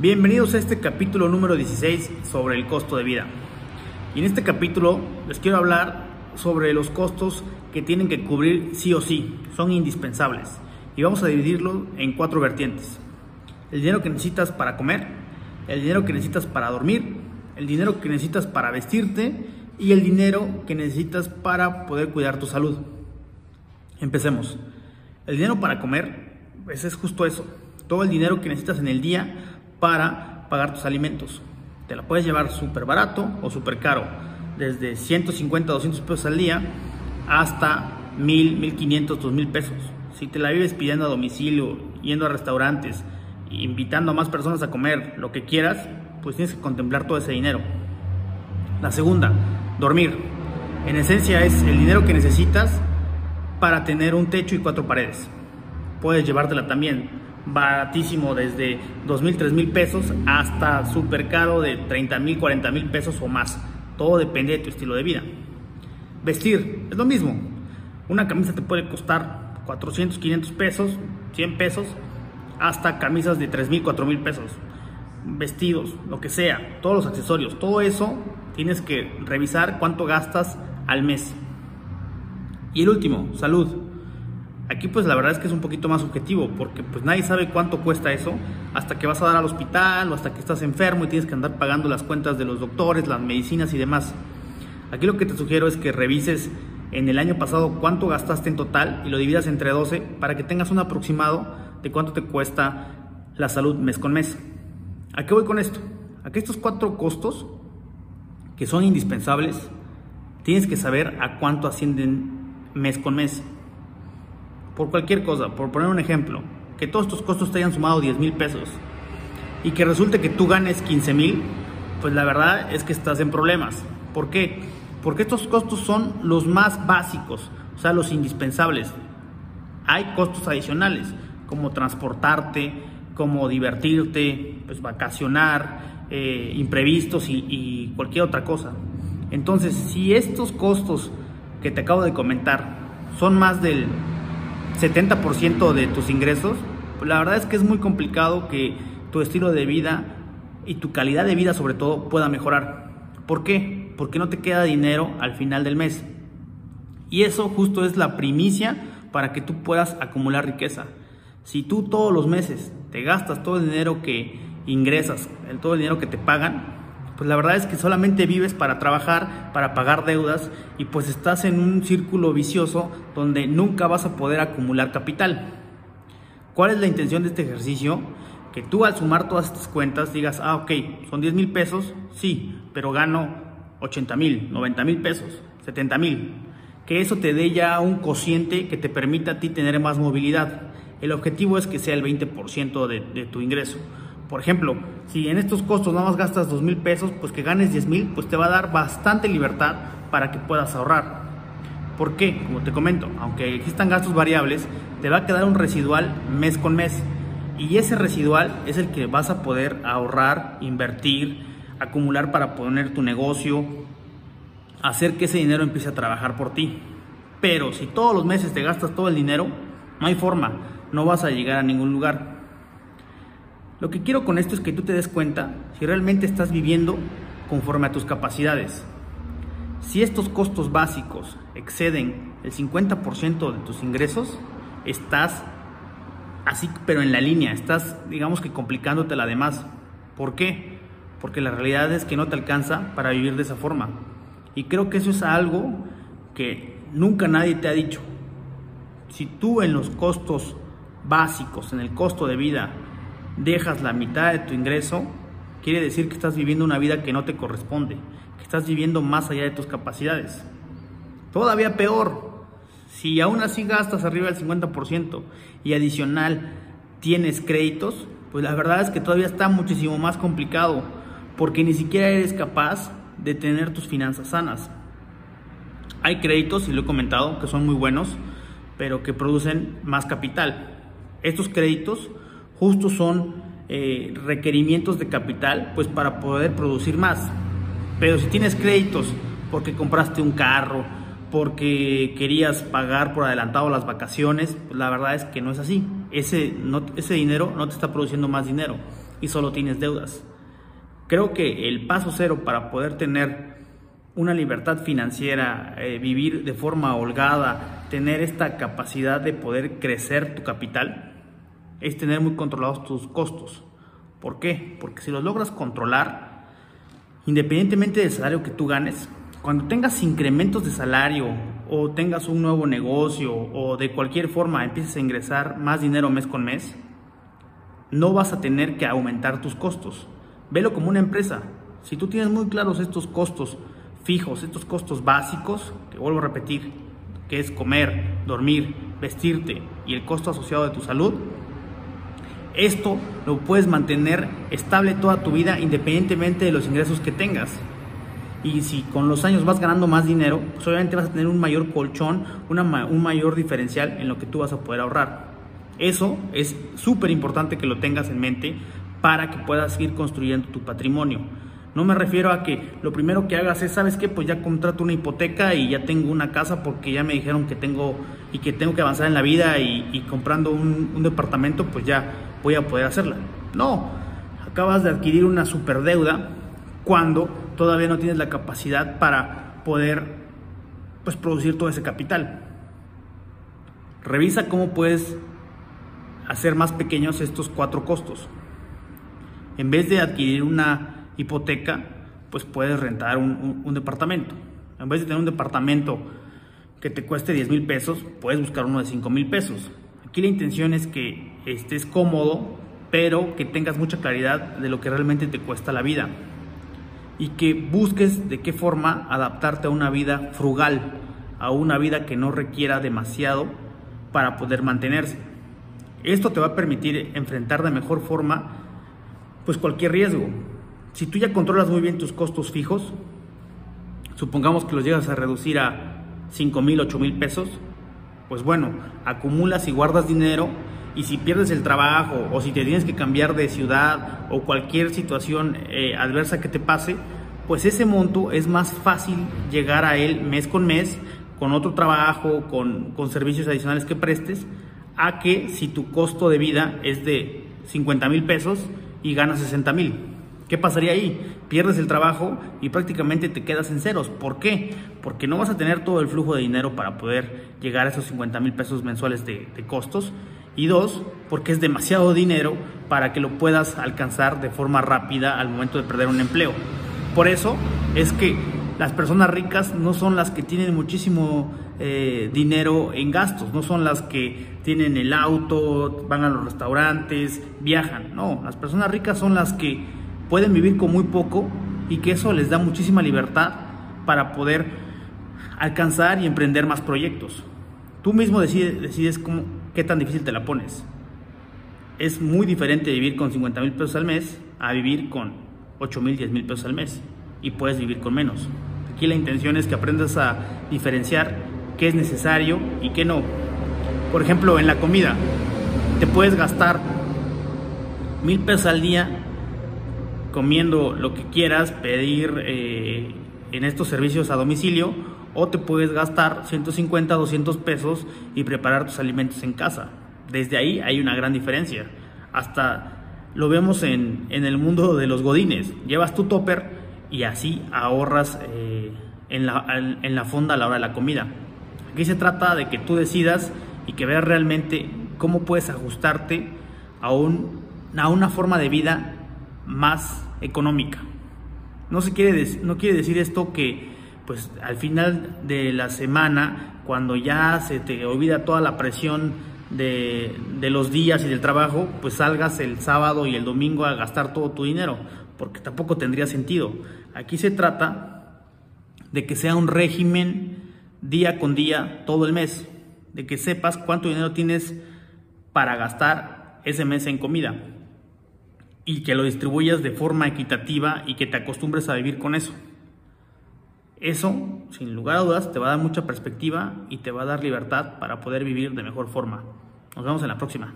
Bienvenidos a este capítulo número 16 sobre el costo de vida. Y en este capítulo les quiero hablar sobre los costos que tienen que cubrir sí o sí, son indispensables. Y vamos a dividirlo en cuatro vertientes. El dinero que necesitas para comer, el dinero que necesitas para dormir, el dinero que necesitas para vestirte y el dinero que necesitas para poder cuidar tu salud. Empecemos. El dinero para comer, pues es justo eso. Todo el dinero que necesitas en el día para pagar tus alimentos. Te la puedes llevar súper barato o súper caro, desde 150, 200 pesos al día hasta 1000, 1500, 2000 pesos. Si te la vives pidiendo a domicilio, yendo a restaurantes, invitando a más personas a comer, lo que quieras, pues tienes que contemplar todo ese dinero. La segunda, dormir. En esencia es el dinero que necesitas para tener un techo y cuatro paredes. Puedes llevártela también baratísimo desde 2 mil, 3 mil pesos hasta súper caro de 30 mil, 40 mil pesos o más. Todo depende de tu estilo de vida. Vestir, es lo mismo. Una camisa te puede costar 400, 500 pesos, 100 pesos, hasta camisas de 3 mil, 4 mil pesos. Vestidos, lo que sea, todos los accesorios, todo eso tienes que revisar cuánto gastas al mes. Y el último, salud. Aquí pues la verdad es que es un poquito más subjetivo porque pues nadie sabe cuánto cuesta eso hasta que vas a dar al hospital o hasta que estás enfermo y tienes que andar pagando las cuentas de los doctores, las medicinas y demás. Aquí lo que te sugiero es que revises en el año pasado cuánto gastaste en total y lo dividas entre 12 para que tengas un aproximado de cuánto te cuesta la salud mes con mes. ¿A qué voy con esto? A que estos cuatro costos que son indispensables tienes que saber a cuánto ascienden mes con mes por cualquier cosa, por poner un ejemplo, que todos estos costos te hayan sumado 10 mil pesos y que resulte que tú ganes 15 mil, pues la verdad es que estás en problemas. ¿Por qué? Porque estos costos son los más básicos, o sea, los indispensables. Hay costos adicionales, como transportarte, como divertirte, pues vacacionar, eh, imprevistos y cualquier otra cosa. Entonces, si estos costos que te acabo de comentar son más del 70% de tus ingresos, la verdad es que es muy complicado que tu estilo de vida y tu calidad de vida sobre todo pueda mejorar. ¿Por qué? Porque no te queda dinero al final del mes. Y eso justo es la primicia para que tú puedas acumular riqueza. Si tú todos los meses te gastas todo el dinero que ingresas, todo el dinero que te pagan, pues la verdad es que solamente vives para trabajar, para pagar deudas y pues estás en un círculo vicioso donde nunca vas a poder acumular capital. ¿Cuál es la intención de este ejercicio? Que tú al sumar todas estas cuentas digas, ah, ok, son 10 mil pesos, sí, pero gano 80 mil, 90 mil pesos, 70 mil. Que eso te dé ya un cociente que te permita a ti tener más movilidad. El objetivo es que sea el 20% de, de tu ingreso. Por ejemplo, si en estos costos nada más gastas dos mil pesos, pues que ganes 10 mil, pues te va a dar bastante libertad para que puedas ahorrar. ¿Por qué? Como te comento, aunque existan gastos variables, te va a quedar un residual mes con mes. Y ese residual es el que vas a poder ahorrar, invertir, acumular para poner tu negocio, hacer que ese dinero empiece a trabajar por ti. Pero si todos los meses te gastas todo el dinero, no hay forma, no vas a llegar a ningún lugar. Lo que quiero con esto es que tú te des cuenta si realmente estás viviendo conforme a tus capacidades. Si estos costos básicos exceden el 50% de tus ingresos, estás así, pero en la línea, estás, digamos que complicándote la demás. ¿Por qué? Porque la realidad es que no te alcanza para vivir de esa forma. Y creo que eso es algo que nunca nadie te ha dicho. Si tú en los costos básicos, en el costo de vida, dejas la mitad de tu ingreso, quiere decir que estás viviendo una vida que no te corresponde, que estás viviendo más allá de tus capacidades. Todavía peor, si aún así gastas arriba del 50% y adicional tienes créditos, pues la verdad es que todavía está muchísimo más complicado, porque ni siquiera eres capaz de tener tus finanzas sanas. Hay créditos, y lo he comentado, que son muy buenos, pero que producen más capital. Estos créditos justo son eh, requerimientos de capital pues para poder producir más. Pero si tienes créditos porque compraste un carro, porque querías pagar por adelantado las vacaciones, pues la verdad es que no es así. Ese, ese dinero no te está produciendo más dinero. y solo tienes deudas. Creo que el paso cero para poder tener una libertad financiera, eh, vivir de forma holgada, tener esta capacidad de poder crecer tu capital, es tener muy controlados tus costos. ¿Por qué? Porque si los logras controlar, independientemente del salario que tú ganes, cuando tengas incrementos de salario o tengas un nuevo negocio o de cualquier forma empieces a ingresar más dinero mes con mes, no vas a tener que aumentar tus costos. Velo como una empresa. Si tú tienes muy claros estos costos fijos, estos costos básicos, que vuelvo a repetir, que es comer, dormir, vestirte y el costo asociado de tu salud, esto lo puedes mantener estable toda tu vida independientemente de los ingresos que tengas. Y si con los años vas ganando más dinero, pues obviamente vas a tener un mayor colchón, un mayor diferencial en lo que tú vas a poder ahorrar. Eso es súper importante que lo tengas en mente para que puedas ir construyendo tu patrimonio. No me refiero a que lo primero que hagas es, ¿sabes qué? Pues ya contrato una hipoteca y ya tengo una casa porque ya me dijeron que tengo y que tengo que avanzar en la vida y, comprando un, un, departamento, pues ya voy a poder hacerla. No, acabas de adquirir una superdeuda cuando todavía no tienes la capacidad para poder pues, producir todo ese capital. Revisa cómo puedes hacer más pequeños estos cuatro costos. En vez de adquirir una hipoteca, pues puedes rentar un, departamento. En vez de tener un departamento que te cueste 10 mil pesos, puedes buscar uno de 5 mil pesos. Aquí la intención es que estés cómodo, pero que tengas mucha claridad de lo que realmente te cuesta la vida y que busques de qué forma adaptarte a una vida frugal, a una vida que no requiera demasiado para poder mantenerse. Esto te va a permitir enfrentar de mejor forma pues cualquier riesgo. Si tú ya controlas muy bien tus costos fijos, supongamos que los llegas a reducir a 5 mil, 8 mil pesos, pues bueno, acumulas y guardas dinero y si pierdes el trabajo o si te tienes que cambiar de ciudad o cualquier situación eh, adversa que te pase, pues ese monto es más fácil llegar a él mes con mes con otro trabajo, con, con servicios adicionales que prestes, a que si tu costo de vida es de 50 mil pesos y ganas 60 mil. ¿Qué pasaría ahí? Pierdes el trabajo y prácticamente te quedas en ceros. ¿Por qué? Porque no vas a tener todo el flujo de dinero para poder llegar a esos 50 mil pesos mensuales de, costos. Y dos, porque es demasiado dinero para que lo puedas alcanzar de forma rápida al momento de perder un empleo. Por eso es que las personas ricas no son las que tienen muchísimo eh, dinero en gastos, no son las que tienen el auto, van a los restaurantes, viajan. No, las personas ricas son las que pueden vivir con muy poco y que eso les da muchísima libertad para poder alcanzar y emprender más proyectos. Tú mismo decides, decides cómo, qué tan difícil te la pones. Es muy diferente vivir con 50 mil pesos al mes a vivir con 8 mil, 10 mil pesos al mes y puedes vivir con menos. Aquí la intención es que aprendas a diferenciar qué es necesario y qué no. Por ejemplo, en la comida, te puedes gastar mil pesos al día comiendo lo que quieras, pedir eh, en estos servicios a domicilio, o te puedes gastar 150, 200 pesos y preparar tus alimentos en casa. Desde ahí hay una gran diferencia. Hasta lo vemos en, en el mundo de los godines. Llevas tu topper y así ahorras eh, en, la, en la fonda a la hora de la comida. Aquí se trata de que tú decidas y que veas realmente cómo puedes ajustarte a, un, a una forma de vida más económica. No, se quiere, no quiere decir esto que pues al final de la semana, cuando ya se te olvida toda la presión de, de, los días y del trabajo, pues salgas el sábado y el domingo a gastar todo tu dinero, porque tampoco tendría sentido. Aquí se trata de que sea un régimen día con día todo el mes, de que sepas cuánto dinero tienes para gastar ese mes en comida y que lo distribuyas de forma equitativa y que te acostumbres a vivir con eso. Eso, sin lugar a dudas, te va a dar mucha perspectiva y te va a dar libertad para poder vivir de mejor forma. Nos vemos en la próxima.